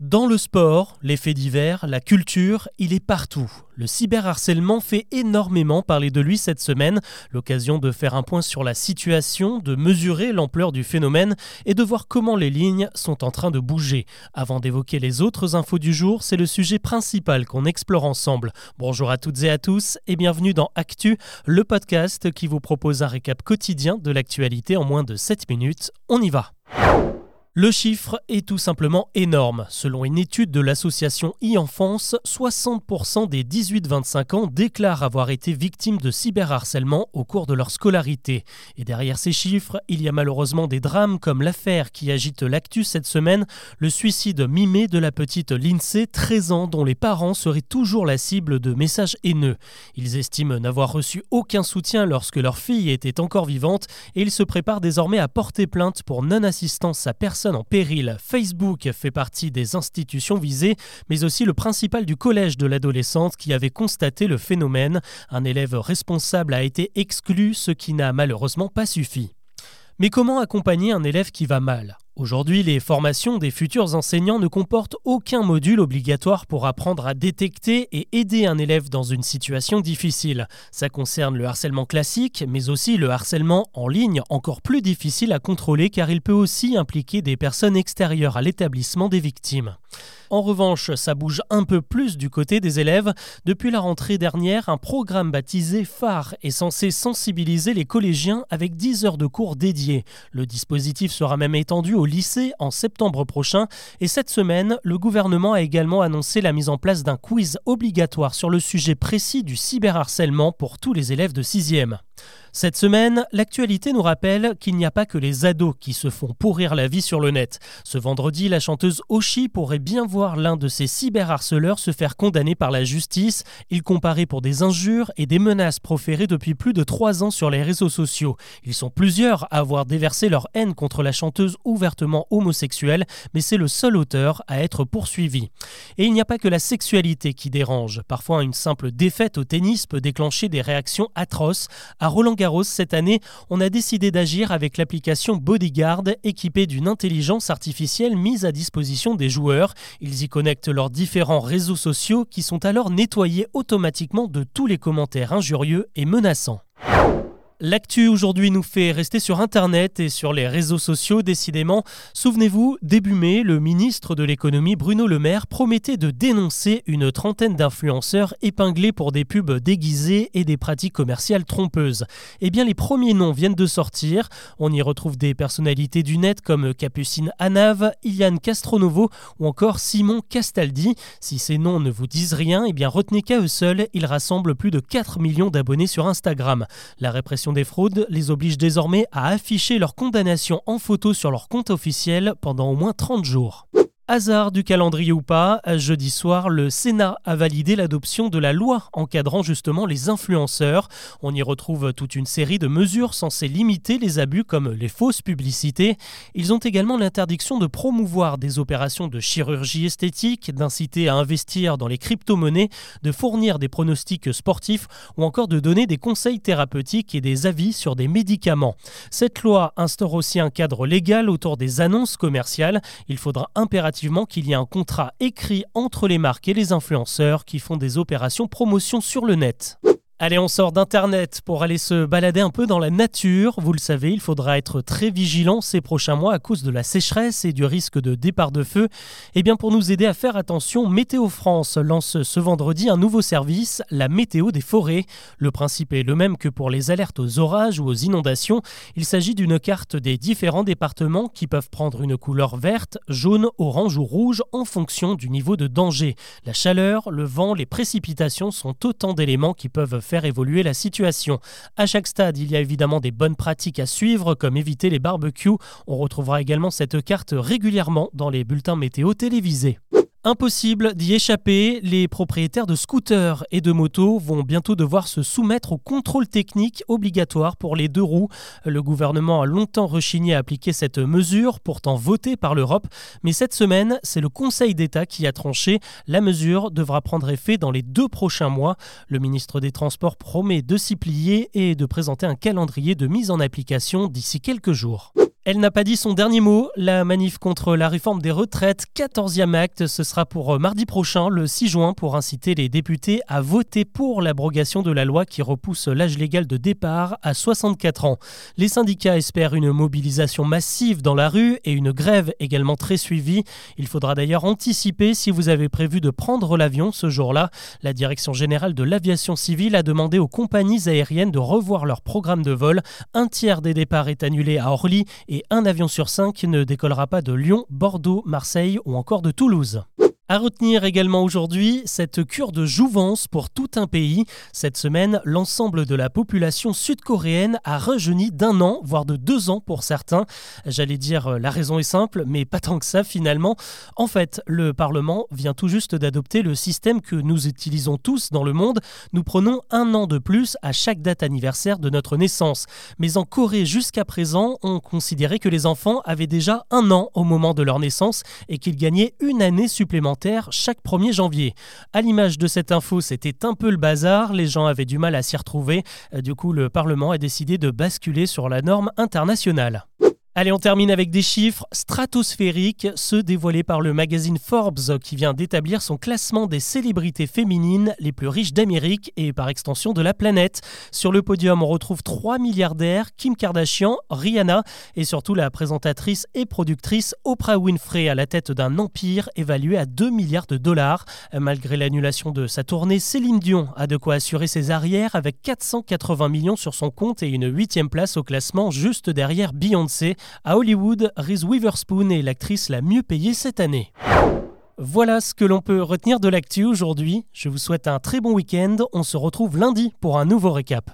Dans le sport, les faits divers, la culture, il est partout. Le cyberharcèlement fait énormément parler de lui cette semaine, l'occasion de faire un point sur la situation, de mesurer l'ampleur du phénomène et de voir comment les lignes sont en train de bouger. Avant d'évoquer les autres infos du jour, c'est le sujet principal qu'on explore ensemble. Bonjour à toutes et à tous et bienvenue dans Actu, le podcast qui vous propose un récap quotidien de l'actualité en moins de 7 minutes. On y va. Le chiffre est tout simplement énorme. Selon une étude de l'association e-enfance, 60% des 18-25 ans déclarent avoir été victimes de cyberharcèlement au cours de leur scolarité. Et derrière ces chiffres, il y a malheureusement des drames comme l'affaire qui agite l'actu cette semaine, le suicide mimé de la petite Lindsay, 13 ans, dont les parents seraient toujours la cible de messages haineux. Ils estiment n'avoir reçu aucun soutien lorsque leur fille était encore vivante et ils se préparent désormais à porter plainte pour non-assistance à personne en péril. Facebook fait partie des institutions visées, mais aussi le principal du collège de l'adolescente qui avait constaté le phénomène. Un élève responsable a été exclu, ce qui n'a malheureusement pas suffi. Mais comment accompagner un élève qui va mal? Aujourd'hui, les formations des futurs enseignants ne comportent aucun module obligatoire pour apprendre à détecter et aider un élève dans une situation difficile. Ça concerne le harcèlement classique, mais aussi le harcèlement en ligne, encore plus difficile à contrôler car il peut aussi impliquer des personnes extérieures à l'établissement des victimes. En revanche, ça bouge un peu plus du côté des élèves. Depuis la rentrée dernière, un programme baptisé Phare est censé sensibiliser les collégiens avec 10 heures de cours dédiés. Le dispositif sera même étendu au lycée en septembre prochain et cette semaine, le gouvernement a également annoncé la mise en place d'un quiz obligatoire sur le sujet précis du cyberharcèlement pour tous les élèves de 6e. Cette semaine, l'actualité nous rappelle qu'il n'y a pas que les ados qui se font pourrir la vie sur le net. Ce vendredi, la chanteuse Oshi pourrait bien voir l'un de ses cyberharceleurs se faire condamner par la justice. Il comparait pour des injures et des menaces proférées depuis plus de trois ans sur les réseaux sociaux. Ils sont plusieurs à avoir déversé leur haine contre la chanteuse ouvertement homosexuelle, mais c'est le seul auteur à être poursuivi. Et il n'y a pas que la sexualité qui dérange. Parfois, une simple défaite au tennis peut déclencher des réactions atroces. À Roland cette année, on a décidé d'agir avec l'application Bodyguard équipée d'une intelligence artificielle mise à disposition des joueurs. Ils y connectent leurs différents réseaux sociaux qui sont alors nettoyés automatiquement de tous les commentaires injurieux et menaçants. L'actu aujourd'hui nous fait rester sur Internet et sur les réseaux sociaux, décidément. Souvenez-vous, début mai, le ministre de l'économie Bruno Le Maire promettait de dénoncer une trentaine d'influenceurs épinglés pour des pubs déguisées et des pratiques commerciales trompeuses. Eh bien, les premiers noms viennent de sortir. On y retrouve des personnalités du net comme Capucine Anave, Iliane Castronovo ou encore Simon Castaldi. Si ces noms ne vous disent rien, eh bien retenez qu'à eux seuls, ils rassemblent plus de 4 millions d'abonnés sur Instagram. La répression des fraudes les oblige désormais à afficher leur condamnation en photo sur leur compte officiel pendant au moins 30 jours. Hasard du calendrier ou pas, jeudi soir, le Sénat a validé l'adoption de la loi encadrant justement les influenceurs. On y retrouve toute une série de mesures censées limiter les abus comme les fausses publicités. Ils ont également l'interdiction de promouvoir des opérations de chirurgie esthétique, d'inciter à investir dans les crypto-monnaies, de fournir des pronostics sportifs ou encore de donner des conseils thérapeutiques et des avis sur des médicaments. Cette loi instaure aussi un cadre légal autour des annonces commerciales. Il faudra impérativement qu'il y ait un contrat écrit entre les marques et les influenceurs qui font des opérations promotion sur le net. Allez, on sort d'Internet pour aller se balader un peu dans la nature. Vous le savez, il faudra être très vigilant ces prochains mois à cause de la sécheresse et du risque de départ de feu. Et eh bien, pour nous aider à faire attention, Météo France lance ce vendredi un nouveau service, la météo des forêts. Le principe est le même que pour les alertes aux orages ou aux inondations. Il s'agit d'une carte des différents départements qui peuvent prendre une couleur verte, jaune, orange ou rouge en fonction du niveau de danger. La chaleur, le vent, les précipitations sont autant d'éléments qui peuvent faire évoluer la situation. À chaque stade, il y a évidemment des bonnes pratiques à suivre, comme éviter les barbecues. On retrouvera également cette carte régulièrement dans les bulletins météo télévisés. Impossible d'y échapper, les propriétaires de scooters et de motos vont bientôt devoir se soumettre au contrôle technique obligatoire pour les deux roues. Le gouvernement a longtemps rechigné à appliquer cette mesure, pourtant votée par l'Europe, mais cette semaine, c'est le Conseil d'État qui a tranché. La mesure devra prendre effet dans les deux prochains mois. Le ministre des Transports promet de s'y plier et de présenter un calendrier de mise en application d'ici quelques jours. Elle n'a pas dit son dernier mot. La manif contre la réforme des retraites, 14e acte, ce sera pour euh, mardi prochain, le 6 juin, pour inciter les députés à voter pour l'abrogation de la loi qui repousse l'âge légal de départ à 64 ans. Les syndicats espèrent une mobilisation massive dans la rue et une grève également très suivie. Il faudra d'ailleurs anticiper si vous avez prévu de prendre l'avion ce jour-là. La Direction générale de l'aviation civile a demandé aux compagnies aériennes de revoir leur programme de vol. Un tiers des départs est annulé à Orly et et un avion sur cinq ne décollera pas de Lyon, Bordeaux, Marseille ou encore de Toulouse. À retenir également aujourd'hui cette cure de jouvence pour tout un pays. Cette semaine, l'ensemble de la population sud-coréenne a rejeuni d'un an, voire de deux ans pour certains. J'allais dire euh, la raison est simple, mais pas tant que ça finalement. En fait, le Parlement vient tout juste d'adopter le système que nous utilisons tous dans le monde. Nous prenons un an de plus à chaque date anniversaire de notre naissance. Mais en Corée, jusqu'à présent, on considérait que les enfants avaient déjà un an au moment de leur naissance et qu'ils gagnaient une année supplémentaire chaque 1er janvier. À l'image de cette info, c'était un peu le bazar, les gens avaient du mal à s'y retrouver. Euh, du coup, le Parlement a décidé de basculer sur la norme internationale. Allez, on termine avec des chiffres stratosphériques, ceux dévoilés par le magazine Forbes qui vient d'établir son classement des célébrités féminines les plus riches d'Amérique et par extension de la planète. Sur le podium, on retrouve trois milliardaires, Kim Kardashian, Rihanna et surtout la présentatrice et productrice Oprah Winfrey à la tête d'un empire évalué à 2 milliards de dollars. Malgré l'annulation de sa tournée, Céline Dion a de quoi assurer ses arrières avec 480 millions sur son compte et une huitième place au classement juste derrière Beyoncé. À Hollywood, Reese Witherspoon est l'actrice la mieux payée cette année. Voilà ce que l'on peut retenir de l'actu aujourd'hui. Je vous souhaite un très bon week-end. On se retrouve lundi pour un nouveau récap.